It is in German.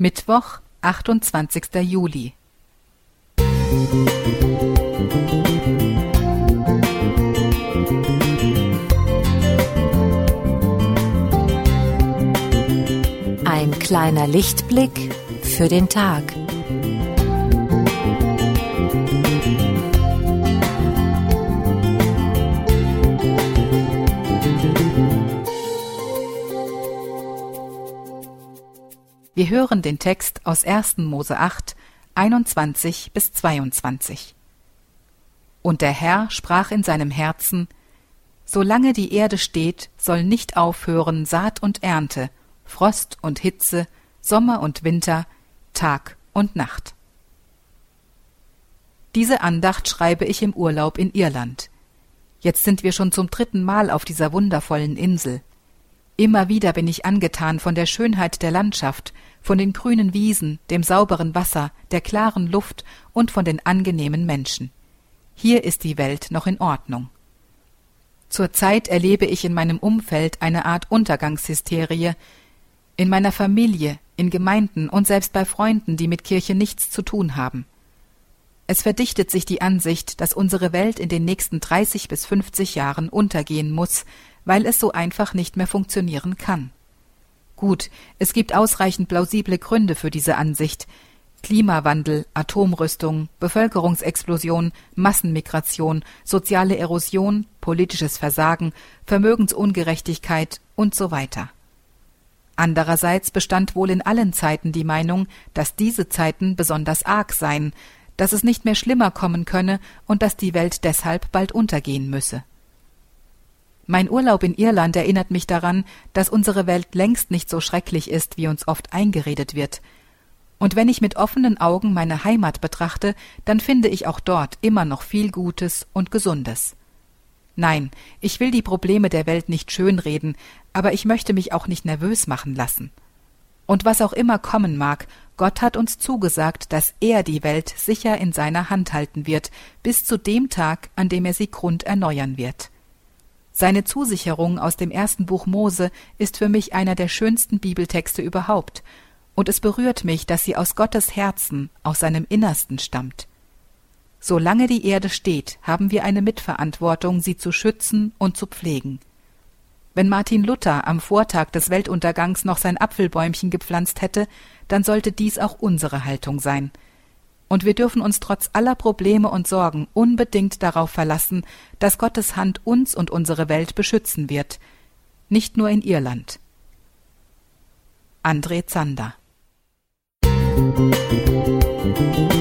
Mittwoch, 28. Juli. Ein kleiner Lichtblick für den Tag. Wir hören den Text aus 1. Mose 8, 21 bis 22. Und der Herr sprach in seinem Herzen, Solange die Erde steht, soll nicht aufhören Saat und Ernte, Frost und Hitze, Sommer und Winter, Tag und Nacht. Diese Andacht schreibe ich im Urlaub in Irland. Jetzt sind wir schon zum dritten Mal auf dieser wundervollen Insel. Immer wieder bin ich angetan von der Schönheit der Landschaft, von den grünen Wiesen, dem sauberen Wasser, der klaren Luft und von den angenehmen Menschen. Hier ist die Welt noch in Ordnung. Zurzeit erlebe ich in meinem Umfeld eine Art Untergangshysterie, in meiner Familie, in Gemeinden und selbst bei Freunden, die mit Kirche nichts zu tun haben. Es verdichtet sich die Ansicht, dass unsere Welt in den nächsten 30 bis 50 Jahren untergehen muss, weil es so einfach nicht mehr funktionieren kann. Gut, es gibt ausreichend plausible Gründe für diese Ansicht. Klimawandel, Atomrüstung, Bevölkerungsexplosion, Massenmigration, soziale Erosion, politisches Versagen, Vermögensungerechtigkeit und so weiter. Andererseits bestand wohl in allen Zeiten die Meinung, dass diese Zeiten besonders arg seien, dass es nicht mehr schlimmer kommen könne und dass die Welt deshalb bald untergehen müsse. Mein Urlaub in Irland erinnert mich daran, dass unsere Welt längst nicht so schrecklich ist, wie uns oft eingeredet wird. Und wenn ich mit offenen Augen meine Heimat betrachte, dann finde ich auch dort immer noch viel Gutes und Gesundes. Nein, ich will die Probleme der Welt nicht schönreden, aber ich möchte mich auch nicht nervös machen lassen. Und was auch immer kommen mag, Gott hat uns zugesagt, dass er die Welt sicher in seiner Hand halten wird, bis zu dem Tag, an dem er sie grund erneuern wird. Seine Zusicherung aus dem ersten Buch Mose ist für mich einer der schönsten Bibeltexte überhaupt, und es berührt mich, dass sie aus Gottes Herzen, aus seinem Innersten stammt. Solange die Erde steht, haben wir eine Mitverantwortung, sie zu schützen und zu pflegen. Wenn Martin Luther am Vortag des Weltuntergangs noch sein Apfelbäumchen gepflanzt hätte, dann sollte dies auch unsere Haltung sein – und wir dürfen uns trotz aller Probleme und Sorgen unbedingt darauf verlassen, dass Gottes Hand uns und unsere Welt beschützen wird, nicht nur in Irland. André Zander Musik